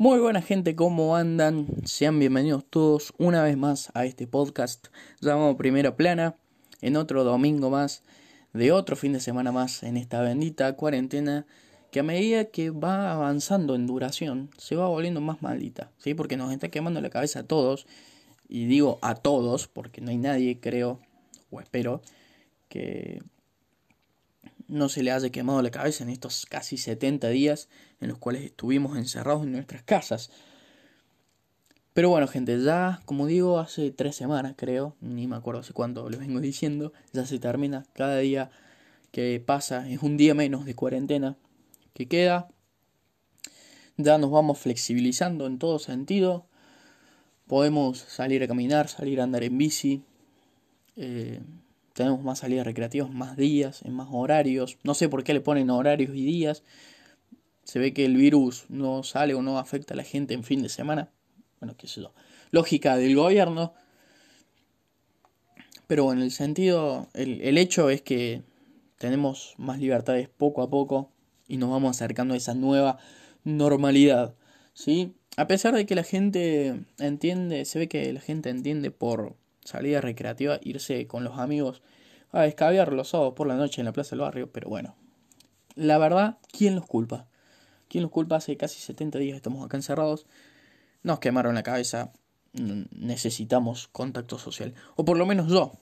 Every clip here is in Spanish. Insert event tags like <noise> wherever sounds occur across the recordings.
Muy buena gente, ¿cómo andan? Sean bienvenidos todos una vez más a este podcast llamado Primera Plana, en otro domingo más, de otro fin de semana más en esta bendita cuarentena que a medida que va avanzando en duración se va volviendo más maldita, ¿sí? Porque nos está quemando la cabeza a todos, y digo a todos porque no hay nadie, creo, o espero, que no se le haya quemado la cabeza en estos casi 70 días en los cuales estuvimos encerrados en nuestras casas. Pero bueno, gente, ya, como digo, hace tres semanas, creo, ni me acuerdo hace cuánto les vengo diciendo, ya se termina. Cada día que pasa es un día menos de cuarentena que queda. Ya nos vamos flexibilizando en todo sentido. Podemos salir a caminar, salir a andar en bici. Eh, tenemos más salidas recreativas, más días, en más horarios. No sé por qué le ponen horarios y días. Se ve que el virus no sale o no afecta a la gente en fin de semana. Bueno, qué sé yo. Lógica del gobierno. Pero bueno, el sentido, el, hecho es que tenemos más libertades poco a poco y nos vamos acercando a esa nueva normalidad. ¿Sí? A pesar de que la gente entiende, se ve que la gente entiende por salida recreativa, irse con los amigos a escabiar los sábados por la noche en la plaza del barrio, pero bueno, la verdad, ¿quién los culpa? ¿Quién los culpa? Hace casi 70 días estamos acá encerrados, nos quemaron la cabeza, necesitamos contacto social, o por lo menos yo,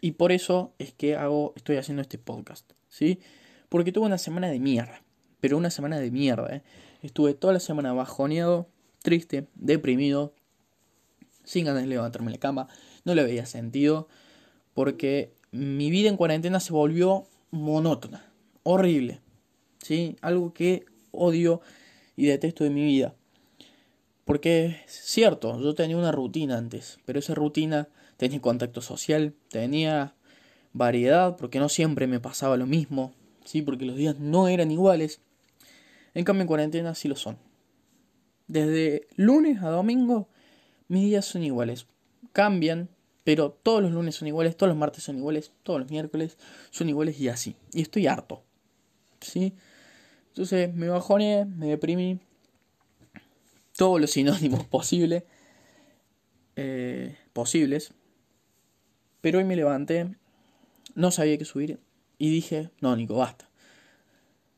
y por eso es que hago, estoy haciendo este podcast, ¿sí? Porque tuve una semana de mierda, pero una semana de mierda, ¿eh? Estuve toda la semana bajoneado, triste, deprimido, sin ganas de levantarme la cama, no le veía sentido porque mi vida en cuarentena se volvió monótona, horrible, ¿sí? Algo que odio y detesto de mi vida. Porque es cierto, yo tenía una rutina antes, pero esa rutina tenía contacto social, tenía variedad, porque no siempre me pasaba lo mismo, ¿sí? Porque los días no eran iguales. En cambio en cuarentena sí lo son. Desde lunes a domingo mis días son iguales. Cambian, pero todos los lunes son iguales, todos los martes son iguales, todos los miércoles son iguales y así. Y estoy harto. ¿Sí? Entonces me bajoné, me deprimí. Todos los sinónimos <laughs> posibles. Eh, posibles. Pero hoy me levanté. No sabía qué subir. Y dije, no, Nico, basta.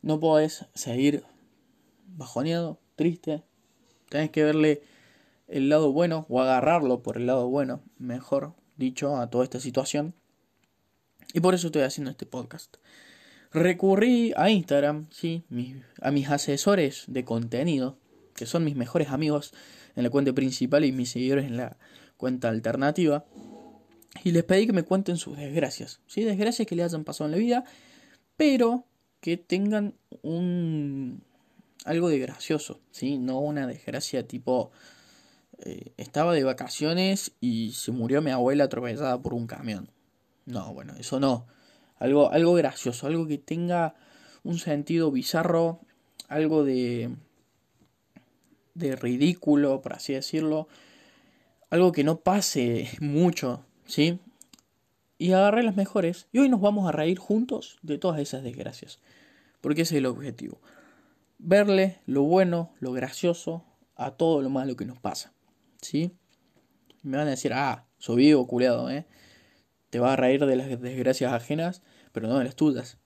No podés seguir bajoneado, triste. Tenés que verle el lado bueno o agarrarlo por el lado bueno, mejor dicho, a toda esta situación. Y por eso estoy haciendo este podcast. Recurrí a Instagram, sí, a mis asesores de contenido, que son mis mejores amigos en la cuenta principal y mis seguidores en la cuenta alternativa. Y les pedí que me cuenten sus desgracias, ¿sí? Desgracias que le hayan pasado en la vida, pero que tengan un algo de gracioso, ¿sí? No una desgracia tipo eh, estaba de vacaciones y se murió mi abuela atropellada por un camión. No, bueno, eso no. Algo, algo gracioso, algo que tenga un sentido bizarro, algo de, de ridículo, por así decirlo. Algo que no pase mucho, ¿sí? Y agarré las mejores. Y hoy nos vamos a reír juntos de todas esas desgracias. Porque ese es el objetivo. Verle lo bueno, lo gracioso a todo lo malo que nos pasa. ¿Sí? Me van a decir, ah, soy vivo, culeado, ¿eh? Te vas a reír de las desgracias ajenas, pero no de las tuyas.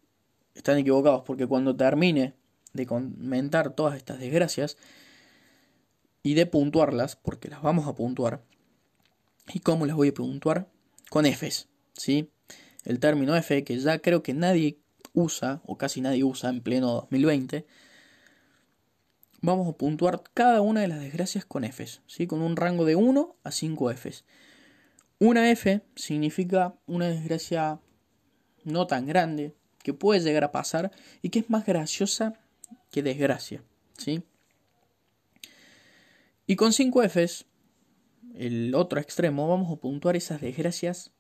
Están equivocados porque cuando termine de comentar todas estas desgracias y de puntuarlas, porque las vamos a puntuar, ¿y cómo las voy a puntuar? Con Fs, ¿sí? El término F, que ya creo que nadie usa, o casi nadie usa en pleno 2020, vamos a puntuar cada una de las desgracias con Fs, ¿sí? con un rango de 1 a 5 Fs. Una F significa una desgracia no tan grande, que puede llegar a pasar y que es más graciosa que desgracia. ¿sí? Y con 5 Fs, el otro extremo, vamos a puntuar esas desgracias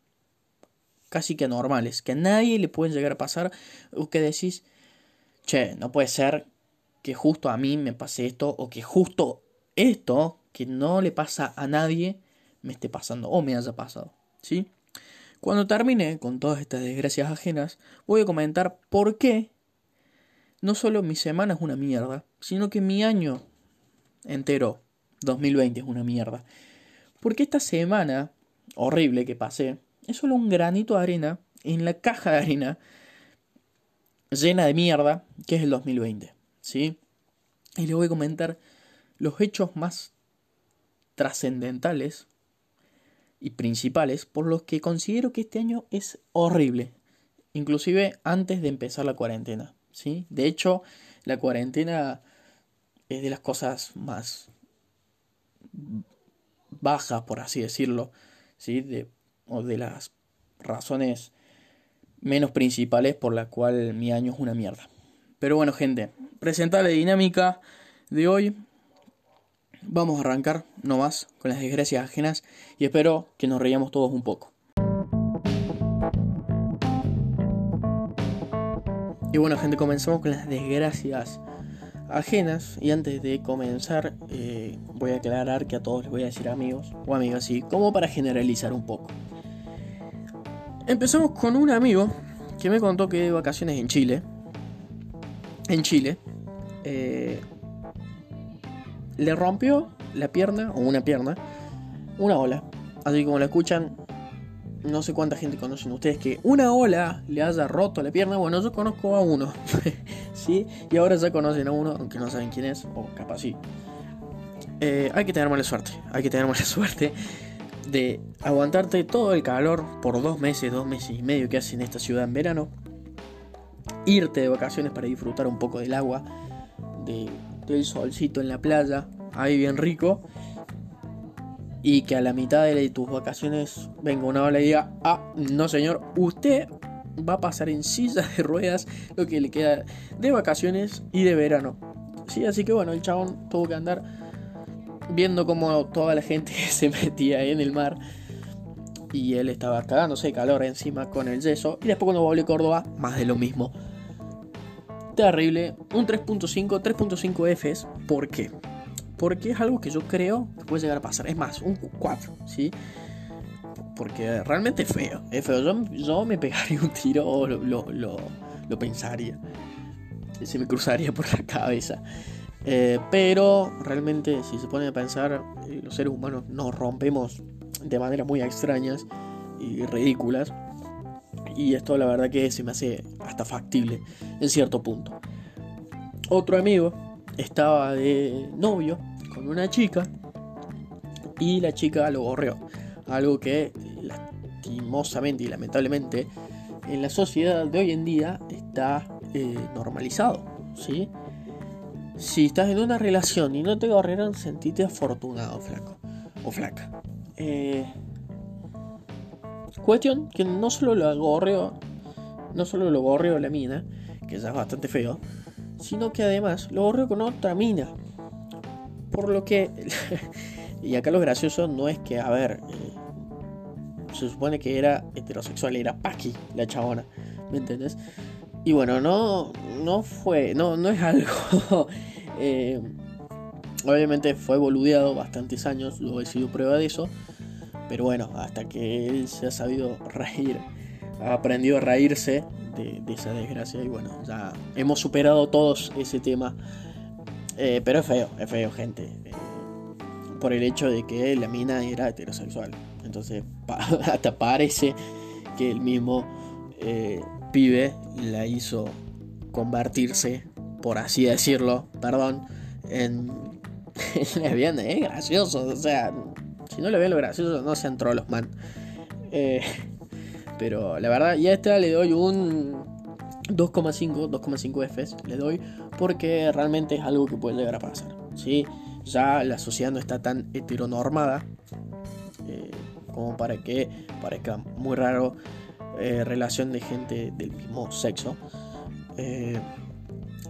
casi que normales, que a nadie le pueden llegar a pasar, o que decís, che, no puede ser que justo a mí me pase esto o que justo esto que no le pasa a nadie me esté pasando o me haya pasado, ¿sí? Cuando termine con todas estas desgracias ajenas, voy a comentar por qué no solo mi semana es una mierda, sino que mi año entero 2020 es una mierda. Porque esta semana horrible que pasé es solo un granito de arena en la caja de arena llena de mierda que es el 2020. ¿Sí? Y le voy a comentar los hechos más trascendentales y principales por los que considero que este año es horrible, inclusive antes de empezar la cuarentena, ¿sí? De hecho, la cuarentena es de las cosas más bajas, por así decirlo, ¿sí? De, o de las razones menos principales por la cual mi año es una mierda. Pero bueno, gente, presentar la dinámica de hoy. Vamos a arrancar nomás con las desgracias ajenas y espero que nos reíamos todos un poco. Y bueno gente, comenzamos con las desgracias ajenas y antes de comenzar eh, voy a aclarar que a todos les voy a decir amigos o amigas así como para generalizar un poco. Empezamos con un amigo que me contó que de vacaciones en Chile, en Chile, eh, le rompió la pierna, o una pierna, una ola. Así como la escuchan, no sé cuánta gente conocen ustedes que una ola le haya roto la pierna. Bueno, yo conozco a uno, <laughs> ¿sí? Y ahora ya conocen a uno, aunque no saben quién es, o capaz sí. Eh, hay que tener mala suerte, hay que tener mala <laughs> suerte de aguantarte todo el calor por dos meses, dos meses y medio que hace en esta ciudad en verano. Irte de vacaciones para disfrutar un poco del agua, de el solcito en la playa, ahí bien rico, y que a la mitad de tus vacaciones venga una ola y diga, ah, no señor, usted va a pasar en silla de ruedas lo que le queda de vacaciones y de verano. Sí, así que bueno, el chabón tuvo que andar viendo como toda la gente <laughs> se metía en el mar y él estaba cagándose de calor encima con el yeso y después cuando volvió a Córdoba, más de lo mismo terrible. Un 3.5, 3.5 Fs. ¿Por qué? Porque es algo que yo creo que puede llegar a pasar. Es más, un 4, ¿sí? Porque realmente es feo. Es feo. Yo, me pegaría un tiro o lo, pensaría. Se me cruzaría por la cabeza. Eh, pero realmente, si se pone a pensar, eh, los seres humanos nos rompemos de maneras muy extrañas y ridículas. Y esto la verdad que se me hace hasta factible en cierto punto. Otro amigo estaba de novio con una chica y la chica lo gorreó. Algo que lastimosamente y lamentablemente en la sociedad de hoy en día está eh, normalizado. ¿sí? Si estás en una relación y no te gorrearon, sentite afortunado, flaco o flaca. Eh, Cuestión que no solo lo gorreó, no solo lo gorreó la mina, que ya es bastante feo, sino que además lo gorreó con otra mina. Por lo que, <laughs> y acá lo gracioso no es que, a ver, eh, se supone que era heterosexual, era Paki, la chabona, ¿me entiendes? Y bueno, no, no fue, no, no es algo. <laughs> Eh, obviamente fue boludeado bastantes años, lo he sido prueba de eso. Pero bueno, hasta que él se ha sabido reír, ha aprendido a reírse de, esa desgracia y bueno, ya hemos superado todos ese tema. Eh, pero es feo, es feo, gente. Eh, por el hecho de que la mina era heterosexual. Entonces, <laughs> hasta parece que el mismo eh, pibe la hizo convertirse, por así decirlo, perdón, en <laughs> lesbiana. Es gracioso, o sea, si no le ven lo gracioso, no sean trolos, man. Eh, pero la verdad, y a esta le doy un 2,5, 2,5 Fs le doy porque realmente es algo que puede llegar a pasar. ¿sí? Ya la sociedad no está tan heteronormada eh, como para que parezca muy raro eh, relación de gente del mismo sexo.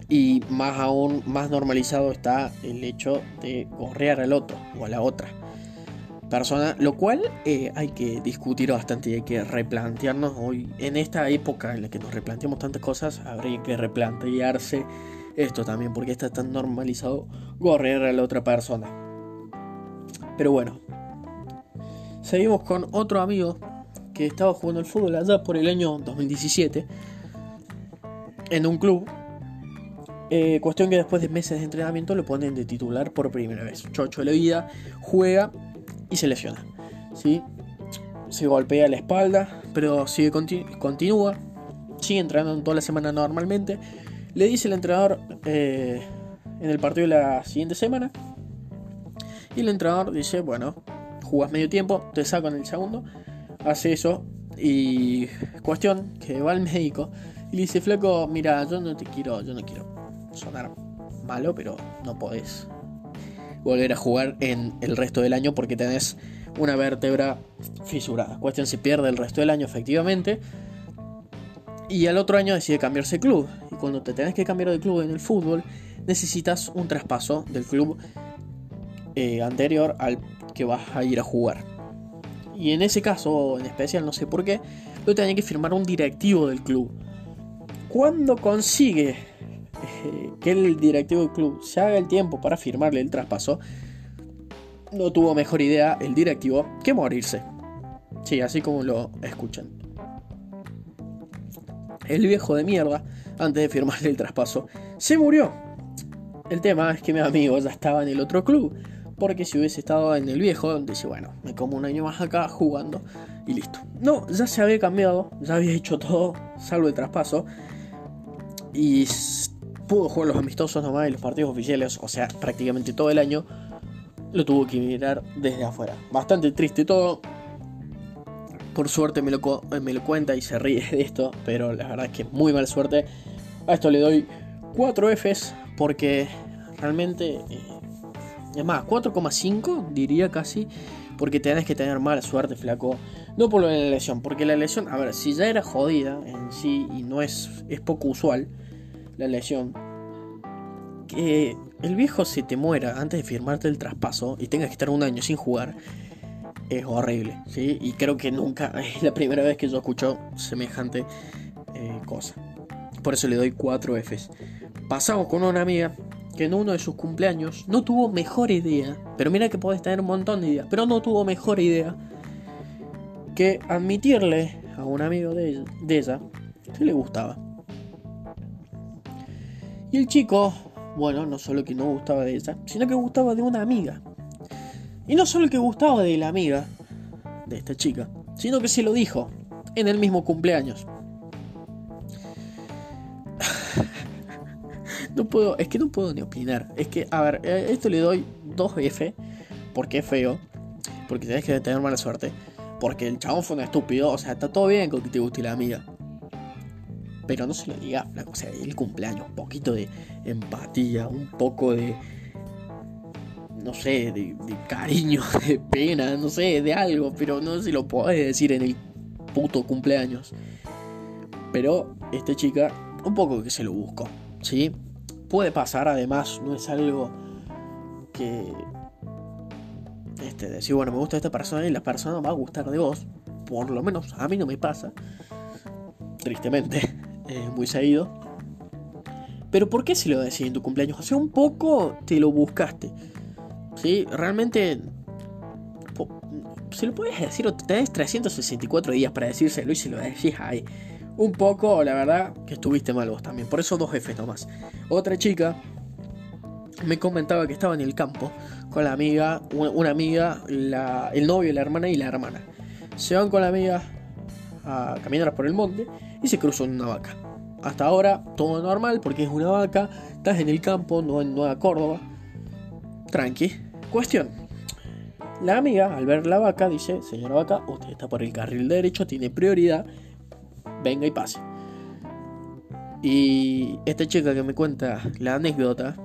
y más aún, más normalizado está el hecho de correr al otro o a la otra persona, lo cual eh, hay que discutir bastante y hay que replantearnos hoy, en esta época en la que nos replanteamos tantas cosas, habría que replantearse esto también, porque está tan normalizado correr a la otra persona. Pero bueno, seguimos con otro amigo que estaba jugando al fútbol allá por el año 2017 en un club Eh, cuestión que después de meses de entrenamiento lo ponen de titular por primera vez. Chocho de la vida, juega y se lesiona. ¿sí? Se golpea la espalda, pero sigue continúa. Sigue entrenando toda la semana normalmente. Le dice el entrenador eh, en el partido de la siguiente semana. Y el entrenador dice, bueno, jugás medio tiempo, te saco en el segundo. Hace eso. Y cuestión que va al médico y le dice, flaco, mira, yo no te quiero, yo no quiero sonar malo, pero no podés volver a jugar en el resto del año porque tenés una vértebra fisurada. Cuestión se pierde el resto del año efectivamente. Y al otro año decide cambiarse de club. Y cuando te tenés que cambiar de club en el fútbol, necesitas un traspaso del club eh, anterior al que vas a ir a jugar. Y en ese caso, en especial, no sé por qué, lo tenía que firmar un directivo del club. Cuando consigue que el directivo del club se haga el tiempo para firmarle el traspaso, no tuvo mejor idea el directivo que morirse. Sí, así como lo escuchan. El viejo de mierda, antes de firmarle el traspaso, se murió. El tema es que mi amigo ya estaba en el otro club. Porque si hubiese estado en el viejo, dice, bueno, me como un año más acá jugando y listo. No, ya se había cambiado, ya había hecho todo, salvo el traspaso y pudo jugar los amistosos nomás y los partidos oficiales, o sea, prácticamente todo el año, lo tuvo que mirar desde afuera. Bastante triste todo. Por suerte me lo, cuenta y se ríe de esto, pero la verdad es que muy mal suerte. A esto le doy 4 Fs porque realmente... Eh, es más, 4,5 diría casi. Porque tenés que tener mala suerte, flaco. No por la lesión, porque la lesión, a ver, si ya era jodida en sí y no es, es poco usual, la lesión, que el viejo se te muera antes de firmarte el traspaso y tengas que estar un año sin jugar, es horrible, ¿sí? Y creo que nunca <laughs> es la primera vez que yo escucho semejante eh, cosa. Por eso le doy 4 Fs. Pasamos con una amiga que en uno de sus cumpleaños no tuvo mejor idea, pero mira que podés tener un montón de ideas, pero no tuvo mejor idea que admitirle a un amigo de de ella que le gustaba. Y el chico, bueno, no solo que no gustaba de ella, sino que gustaba de una amiga. Y no solo que gustaba de la amiga de esta chica, sino que se lo dijo en el mismo cumpleaños. <laughs> no puedo, es que no puedo ni opinar. Es que, a ver, eh, esto le doy 2F, porque es feo, porque tenés que tener mala suerte, porque el chabón fue un estúpido, o sea, está todo bien con que te guste la amiga. Pero no se lo diga, o sea, el cumpleaños, un poquito de empatía, un poco de. No sé, de, cariño, <laughs> de pena, no sé, de algo, pero no se lo podés decir en el puto cumpleaños. Pero esta chica, un poco que se lo busco, ¿sí? Puede pasar, además, no es algo que. Este, decir, bueno, me gusta esta persona y la persona va a gustar de vos. Por lo menos a mí no me pasa. Tristemente. Muy seguido. Pero ¿por qué se lo decís en tu cumpleaños? O sea, un poco te lo buscaste. ¿Sí? Realmente... Se lo puedes decir o tenés 364 días para decírselo y se lo decís ahí. Un poco, la verdad, que estuviste mal vos también. Por eso dos jefes nomás. Otra chica me comentaba que estaba en el campo con la amiga, una, amiga, el novio, la hermana y la hermana. Se van con la amiga a caminar por el monte y se cruzó una vaca. Hasta ahora todo normal porque es una vaca, estás en el campo, no en Nueva Córdoba. Tranqui. Cuestión. La amiga, al ver la vaca, dice, señora vaca, usted está por el carril derecho, tiene prioridad, venga y pase. Y esta chica que me cuenta la anécdota,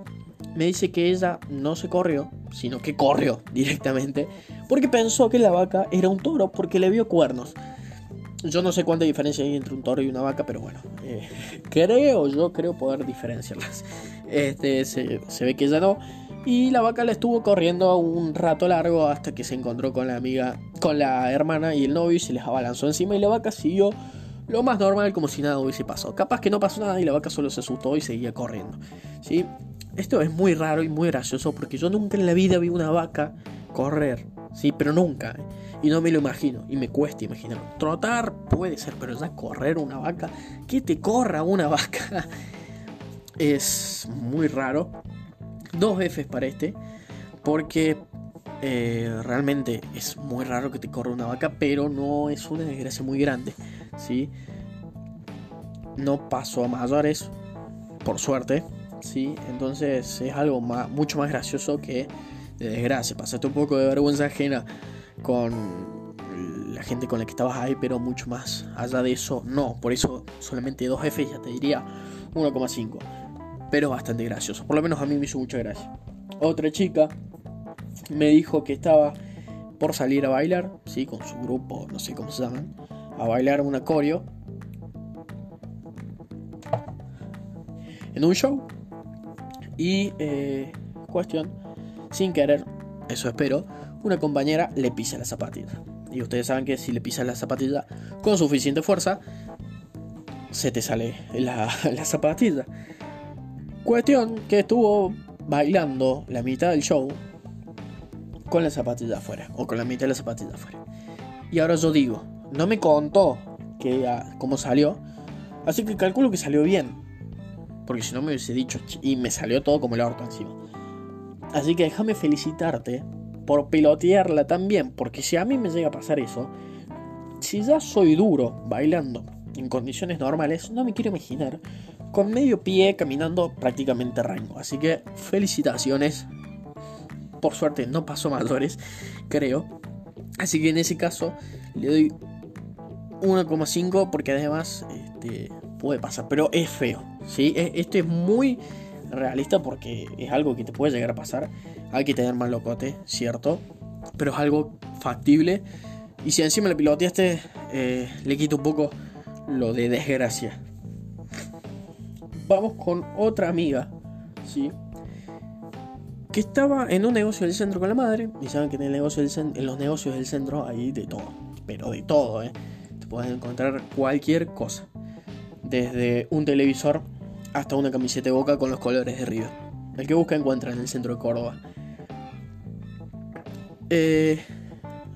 me dice que ella no se corrió, sino que corrió directamente, porque pensó que la vaca era un toro, porque le vio cuernos. Yo no sé cuánta diferencia hay entre un toro y una vaca, pero bueno, eh, creo, yo creo poder diferenciarlas. Este, se, ve que ya no. Y la vaca la estuvo corriendo un rato largo hasta que se encontró con la amiga, con la hermana y el novio y se les abalanzó encima y la vaca siguió lo más normal como si nada hubiese pasado. Capaz que no pasó nada y la vaca solo se asustó y seguía corriendo. ¿sí? Esto es muy raro y muy gracioso porque yo nunca en la vida vi una vaca correr, ¿sí? pero nunca. ¿eh? Y no me lo imagino, y me cuesta imaginarlo. Trotar puede ser, pero ya correr una vaca, que te corra una <laughs> vaca. es muy raro. Dos Fs para este. Porque eh, realmente es muy raro que te corra una vaca, pero no es una desgracia muy grande. ¿sí? No pasó a mayores, por suerte. ¿sí? Entonces es algo mucho más gracioso que de desgracia. Pasaste un poco de vergüenza ajena con la gente con la que estabas ahí, pero mucho más allá de eso, no. Por eso solamente 2 F, ya te diría 1,5. Pero bastante gracioso. Por lo menos a mí me hizo mucha gracia. Otra chica me dijo que estaba por salir a bailar, ¿sí? con su grupo, no sé cómo se llaman, a bailar un coreo en un show. Y eh, cuestión, sin querer, eso espero, una compañera le pisa la zapatilla. Y ustedes saben que si le pisas la zapatilla con suficiente fuerza, se te sale la, <laughs> la zapatilla. Cuestión que estuvo bailando la mitad del show con la zapatilla afuera, o con la mitad de la zapatilla afuera. Y ahora yo digo, no me contó que, cómo salió, así que calculo que salió bien. Porque si no me hubiese dicho, y me salió todo como el orto encima. Así que déjame felicitarte por pilotearla también, porque si a mí me llega a pasar eso, si ya soy duro bailando en condiciones normales, no me quiero imaginar con medio pie caminando prácticamente rango. Así que felicitaciones por suerte no pasó mayores, creo. Así que en ese caso le doy 1,5 porque además este, puede pasar, pero es feo. ¿sí? E, este es muy realista porque es algo que te puede llegar a pasar. Hay que tener más locote, cierto, pero es algo factible. Y si encima le piloteaste, eh, le quito un poco lo de desgracia. Vamos con otra amiga, ¿sí? que estaba en un negocio del centro con la madre. Y saben que en, el negocio en los negocios del centro hay de todo. Pero de todo, ¿eh? Te puedes encontrar cualquier cosa. Desde un televisor hasta una camiseta de boca con los colores de River. El que busca encuentra en el centro de Córdoba. Eh,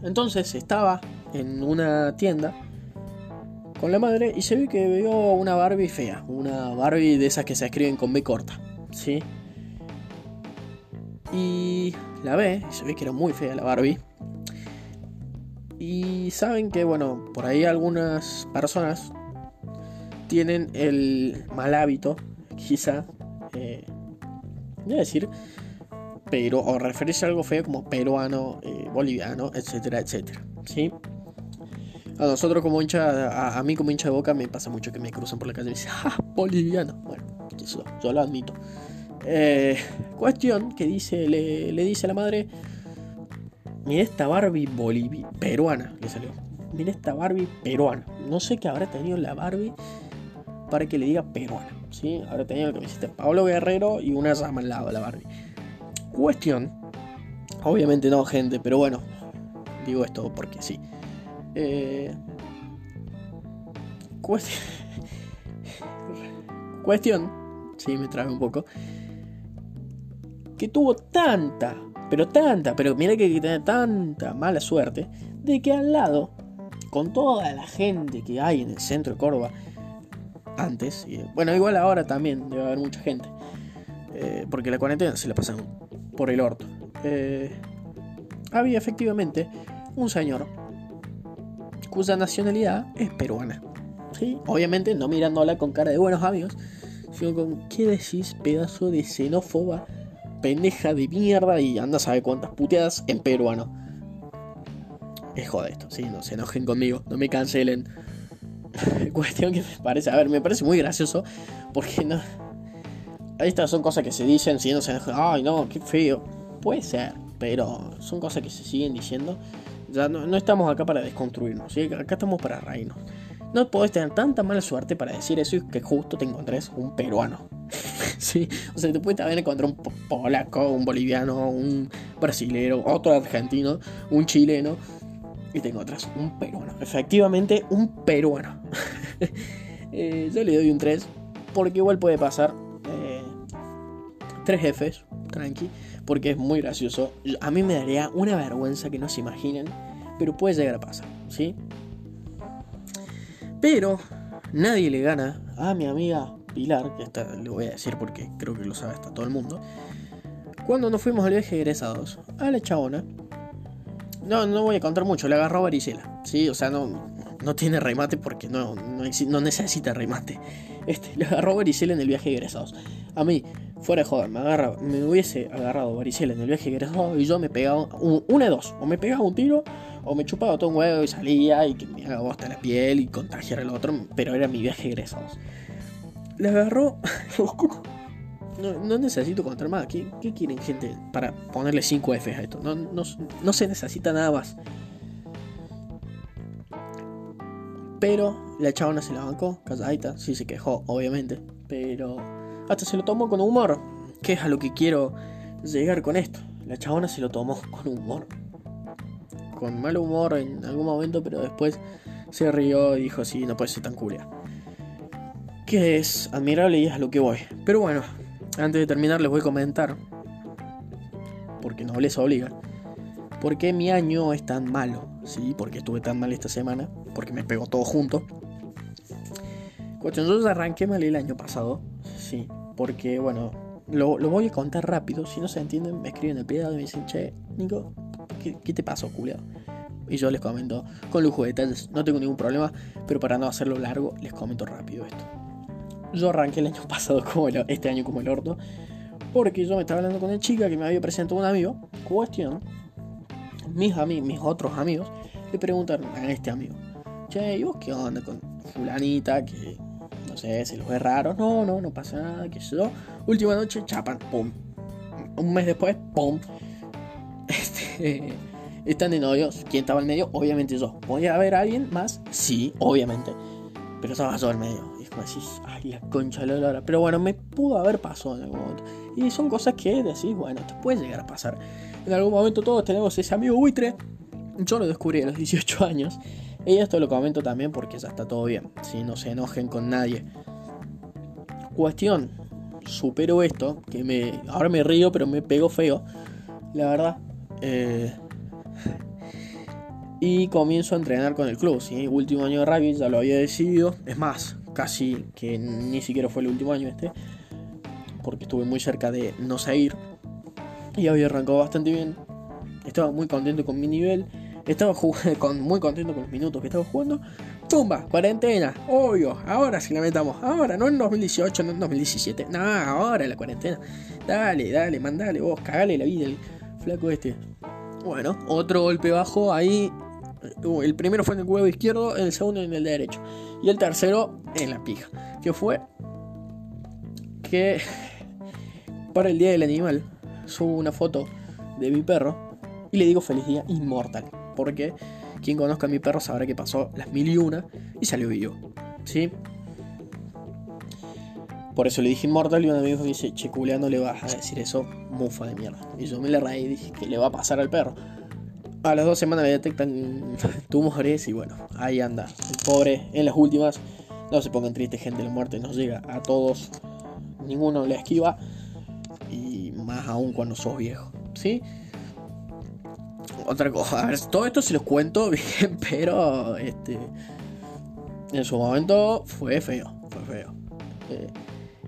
entonces estaba en una tienda con la madre y se ve que vio una Barbie fea. Una Barbie de esas que se escriben con B corta. ¿Sí? Y la ve, se ve que era muy fea la Barbie. Y saben que, bueno, por ahí algunas personas tienen el mal hábito, quizá, eh, voy a decir, pero, o referirse a algo feo como peruano, eh, boliviano, etcétera, etcétera. ¿Sí? A nosotros como hincha, a, mí como hincha de boca me pasa mucho que me cruzan por la calle y dicen, <laughs> ¡ah, boliviano! Bueno, eso, yo lo admito. Eh, cuestión que dice, le, dice a la madre, mira esta Barbie Bolivia, peruana, le salió. Mira esta Barbie peruana. No sé qué habrá tenido la Barbie para que le diga peruana. ¿sí? Habrá tenido la camiseta Pablo Guerrero y una rama al lado de la Barbie. Cuestión. Obviamente no, gente, pero bueno. Digo esto porque sí. Eh, cuestión. <laughs> cuestión. Sí, me trae un poco que tuvo tanta, pero tanta, pero mira que tiene tanta mala suerte, de que al lado, con toda la gente que hay en el centro de Córdoba, antes, y, bueno, igual ahora también debe haber mucha gente, eh, porque la cuarentena se la pasan por el orto. Eh, había efectivamente un señor cuya nacionalidad es peruana. ¿sí? Obviamente no mirándola con cara de buenos amigos, sino con, ¿qué decís, pedazo de xenófoba? pendeja de mierda y anda a saber cuántas puteadas en peruano. Es joder esto, sí, no se enojen conmigo, no me cancelen. <laughs> Cuestión que me parece, a ver, me parece muy gracioso porque no. Estas son cosas que se dicen, si no se enojan, ay no, qué feo. Puede ser, pero son cosas que se siguen diciendo. Ya no, estamos acá para desconstruirnos, acá estamos para reírnos. No podés tener tanta mala suerte para decir eso y que justo te encontres un peruano. <laughs> sí, o sea, te puedes haber encontrado un polaco, un boliviano, un brasilero, otro argentino, un chileno y te encuentras un peruano. Efectivamente, un peruano. <laughs> Eh, yo le doy un 3 porque igual puede pasar. 3 Fs, tranqui, porque es muy gracioso. A mí me daría una vergüenza que no se imaginen, pero puede llegar a pasar, ¿sí? Pero nadie le gana a mi amiga Pilar, que esta le voy a decir porque creo que lo sabe hasta todo el mundo. Cuando nos fuimos al viaje egresados, a la chabona, no, no voy a contar mucho, le agarró varicela, ¿sí? O sea, no, no tiene remate porque no, no, necesita remate. Este, le agarró varicela en el viaje egresados. A mí, fuera de joder, me, agarra, me hubiese agarrado varicela en el viaje egresados y yo me pegaba una de dos, o me pegaba un tiro o me chupaba todo un huevo y salía y que me haga bosta la piel y contagiar al otro, pero era mi viaje egresados. Le agarró. <laughs> no, necesito contar más. ¿Qué, quieren, gente? Para ponerle 5 F a esto. No, no, se necesita nada más. Pero la chabona se la bancó, calladita. Sí se quejó, obviamente. Pero hasta se lo tomó con humor. Que es a lo que quiero llegar con esto. La chabona se lo tomó <laughs> con humor con mal humor en algún momento, pero después se rió y dijo, sí, no puede ser tan culia. Que es admirable y es a lo que voy. Pero bueno, antes de terminar les voy a comentar, porque no les obliga, por qué mi año es tan malo. Sí, porque estuve tan mal esta semana, porque me pegó todo junto. Cuestión, yo arranqué mal el año pasado, sí, porque bueno, lo, voy a contar rápido. Si no se entienden, me escriben el pie y me dicen, che, Nico, ¿Qué, te pasó, culiado? Y yo les comento con lujo de detalles, no tengo ningún problema, pero para no hacerlo largo, les comento rápido esto. Yo arranqué el año <laughs> pasado como el, este año como el orto, porque yo me estaba hablando con una chica que me había presentado un amigo. Cuestión, mis, amigos, mis otros amigos le preguntaron a este amigo, che, ¿y vos qué onda con fulanita sé, se los ve raro? No, no, no pasa nada, que yo. Última noche, chapan, pum. Un mes después, pum <laughs> este, están de novios. ¿Quién estaba en medio? Obviamente yo. ¿Podía haber alguien más? Sí, obviamente. Pero estaba yo en medio. Y es como decís, ay, la concha de la lora. Pero bueno, me pudo haber pasado en algún momento. Y son cosas que decís, bueno, te puede llegar a pasar. En algún momento todos tenemos ese amigo buitre. Yo lo descubrí a los 18 años. Y esto lo comento también porque ya está todo bien. Si no se enojen con nadie. Cuestión. Supero esto. Que me. Ahora me río, pero me pego feo. La verdad. Eh, <laughs> y comienzo a entrenar con el club. ¿sí? Último año de rugby, ya lo había decidido. Es más, casi que ni siquiera fue el último año este. Porque estuve muy cerca de no seguir. Y había arrancado bastante bien. Estaba muy contento con mi nivel. Estaba <laughs> con, muy contento con los minutos que estaba jugando. Tumba, cuarentena, obvio. Ahora sí la metamos. Ahora, no en 2018, no en 2017. No, ahora la cuarentena. Dale, dale, mandale vos, cagale la vida flaco este. Bueno, otro golpe bajo ahí. Uh, el primero fue en el huevo izquierdo, el segundo en el derecho. Y el tercero en la pija. Que fue que <laughs> para el Día del Animal subo una foto de mi perro y le digo feliz día inmortal. Porque quien conozca a mi perro sabrá que pasó las mil y una y salió vivo. ¿Sí? Por eso le dije inmortal y un amigo me dice, che, no le vas a decir eso, mufa de mierda. Y yo me le reí y dije, ¿qué le va a pasar al perro? A las dos semanas le detectan <laughs> tumores y bueno, ahí anda. El pobre, en las últimas, no se pongan tristes, gente, la muerte nos llega a todos. Ninguno le esquiva. Y más aún cuando sos viejo, ¿sí? Otra cosa, todo esto se los cuento <laughs> bien, pero este en su momento fue feo, fue feo. Eh,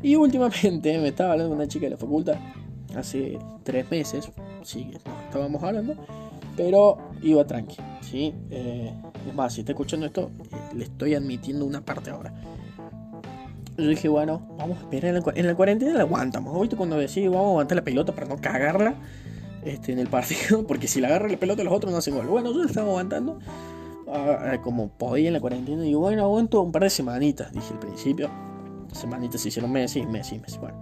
y últimamente me estaba hablando una chica de la facultad, hace tres meses, sí, estábamos hablando, pero iba tranqui, ¿sí? Eh, es más, si está escuchando esto, eh, le estoy admitiendo una parte ahora. Yo dije, bueno, vamos a esperar en la, cuarentena, la aguantamos. ¿Viste cuando decís, vamos a aguantar la pelota para no cagarla este, en el partido? <laughs> Porque si la agarra la pelota, los otros no hacen gol. Bueno, la estaba aguantando ah, como podía en la cuarentena. Y bueno, aguanto un par de semanitas, dije al principio semanitas se hicieron meses, meses, meses. Bueno,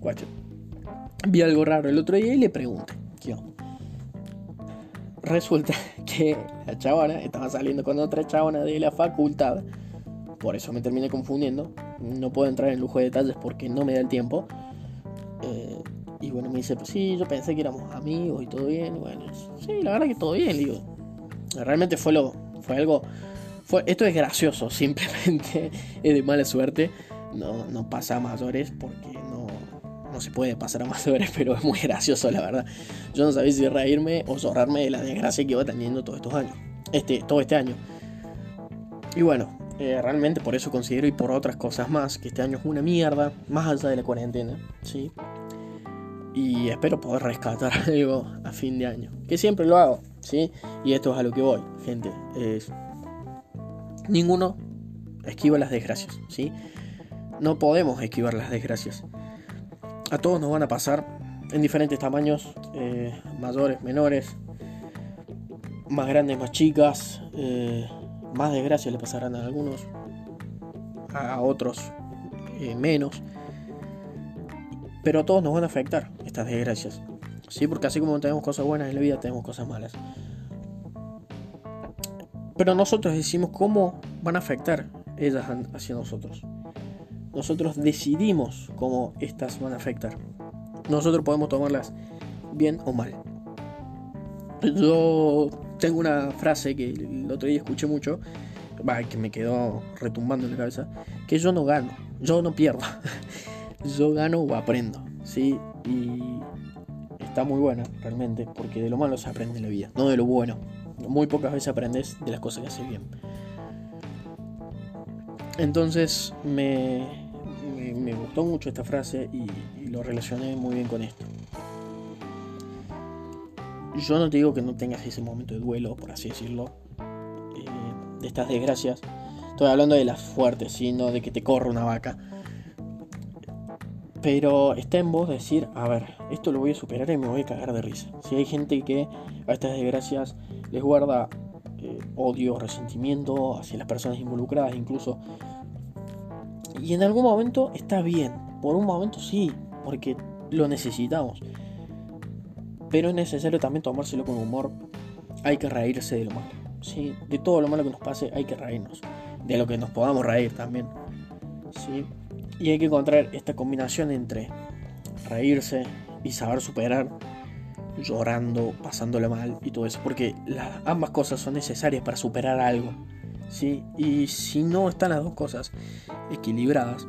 cuatro. Vi algo raro el otro día y le pregunté, ¿qué Resulta <laughs> que la chabona estaba saliendo con otra chabona de la facultad. Por eso me terminé confundiendo. No puedo entrar en lujo de detalles porque no me da el tiempo. Eh, y bueno, me dice, pues sí, yo pensé que éramos amigos y todo bien. Y bueno, sí, la verdad que todo bien. Digo, realmente fue lo, fue algo, fue, esto es gracioso, <laughs> simplemente es de mala suerte no, no pasa a mayores porque no, no se puede pasar a mayores, <laughs> pero es muy gracioso la verdad. Yo no sabía si reírme o zorrarme de la desgracia que iba teniendo todos estos años. Este, todo este año. Y bueno, Eh, realmente por eso considero y por otras cosas más que este año es una mierda, más allá de la cuarentena, ¿sí? Y espero poder rescatar <laughs> algo a fin de año, que siempre lo hago, ¿sí? Y esto es a lo que voy, gente. Es... Ninguno esquiva las desgracias, ¿sí? No podemos esquivar las desgracias. A todos nos van a pasar en diferentes tamaños, eh, mayores, menores, más grandes, más chicas. Eh, más desgracias le pasarán a algunos, a otros eh, menos. Pero a todos nos van a afectar estas desgracias. Sí, porque así como tenemos cosas buenas en la vida, tenemos cosas malas. Pero nosotros decimos cómo van a afectar ellas hacia nosotros. Nosotros decidimos cómo estas van a afectar. Nosotros podemos tomarlas bien o mal. Yo tengo una frase que el otro día escuché mucho, que me quedó retumbando en la cabeza, que yo no gano, yo no pierdo, <laughs> yo gano o aprendo, ¿sí? Y está muy buena realmente, porque de lo malo se aprende en la vida, no de lo bueno. Muy pocas veces aprendes de las cosas que haces bien. Entonces me, me, gustó mucho esta frase y lo relacioné muy bien con esto. Yo no te digo que no tengas ese momento de duelo, por así decirlo, eh, de estas desgracias. Estoy hablando de las fuertes, sino de que te corra una vaca. Pero está en vos decir, a ver, esto lo voy a superar y me voy a cagar de risa. Si hay gente que a estas desgracias les guarda eh, odio, resentimiento hacia las personas involucradas incluso. Y en algún momento está bien, por un momento sí, porque lo necesitamos. Pero es necesario también tomárselo con humor. Hay que reírse de lo malo. ¿sí? De todo lo malo que nos pase hay que reírnos. De lo que nos podamos reír también. ¿sí? Y hay que encontrar esta combinación entre reírse y saber superar, llorando, pasándolo mal y todo eso. Porque ambas cosas son necesarias para superar algo. ¿sí? Y si no están las dos cosas equilibradas,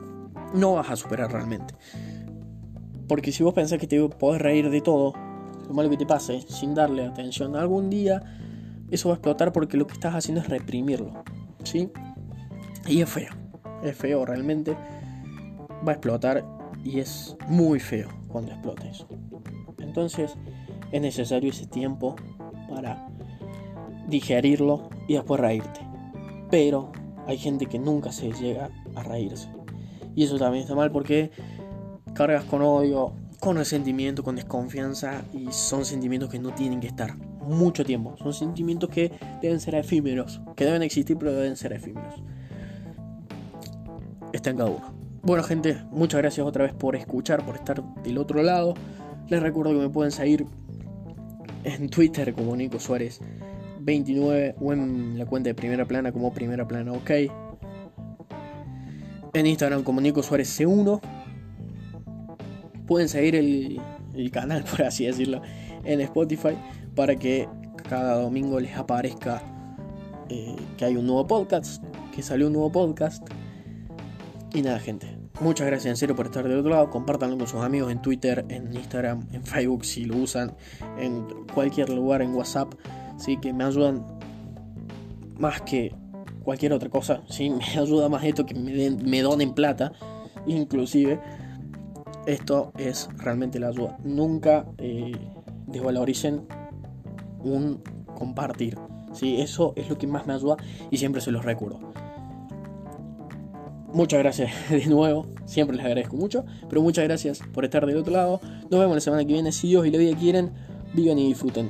no vas a superar realmente. Porque si vos pensás que te podés reír de todo, lo malo que te pase, sin darle atención, algún día eso va a explotar porque lo que estás haciendo es reprimirlo. ¿Sí? Y es feo. Es feo realmente. Va a explotar y es muy feo cuando explota eso. Entonces es necesario ese tiempo para digerirlo y después reírte. Pero hay gente que nunca se llega a reírse. Y eso también está mal porque cargas con odio, con resentimiento, con desconfianza y son sentimientos que no tienen que estar mucho tiempo. Son sentimientos que deben ser efímeros, que deben existir pero deben ser efímeros. Está en cada uno. Bueno gente, muchas gracias otra vez por escuchar, por estar del otro lado. Les recuerdo que me pueden seguir en Twitter como Nico Suárez 29 o en la cuenta de Primera Plana como Primera Plana OK. En Instagram como Nico Suárez C1 pueden seguir el, canal, <laughs> por así decirlo, en Spotify para que cada domingo les aparezca eh, que hay un nuevo podcast, que salió un nuevo podcast. Y nada, gente. Muchas gracias en serio por estar del otro lado. Compártanlo con sus amigos en Twitter, en Instagram, en Facebook si lo usan, en cualquier lugar, en WhatsApp. Sí, que me ayudan más que cualquier otra cosa. Sí, <laughs> me ayuda más esto que me, den, me donen plata, inclusive esto es realmente la ayuda. Nunca eh, desvaloricen un compartir. ¿sí? Eso es lo que más me ayuda y siempre se los recuerdo. Muchas gracias de nuevo, siempre les agradezco mucho, pero muchas gracias por estar del otro lado. Nos vemos la semana que viene, si Dios y la vida quieren, vivan y disfruten.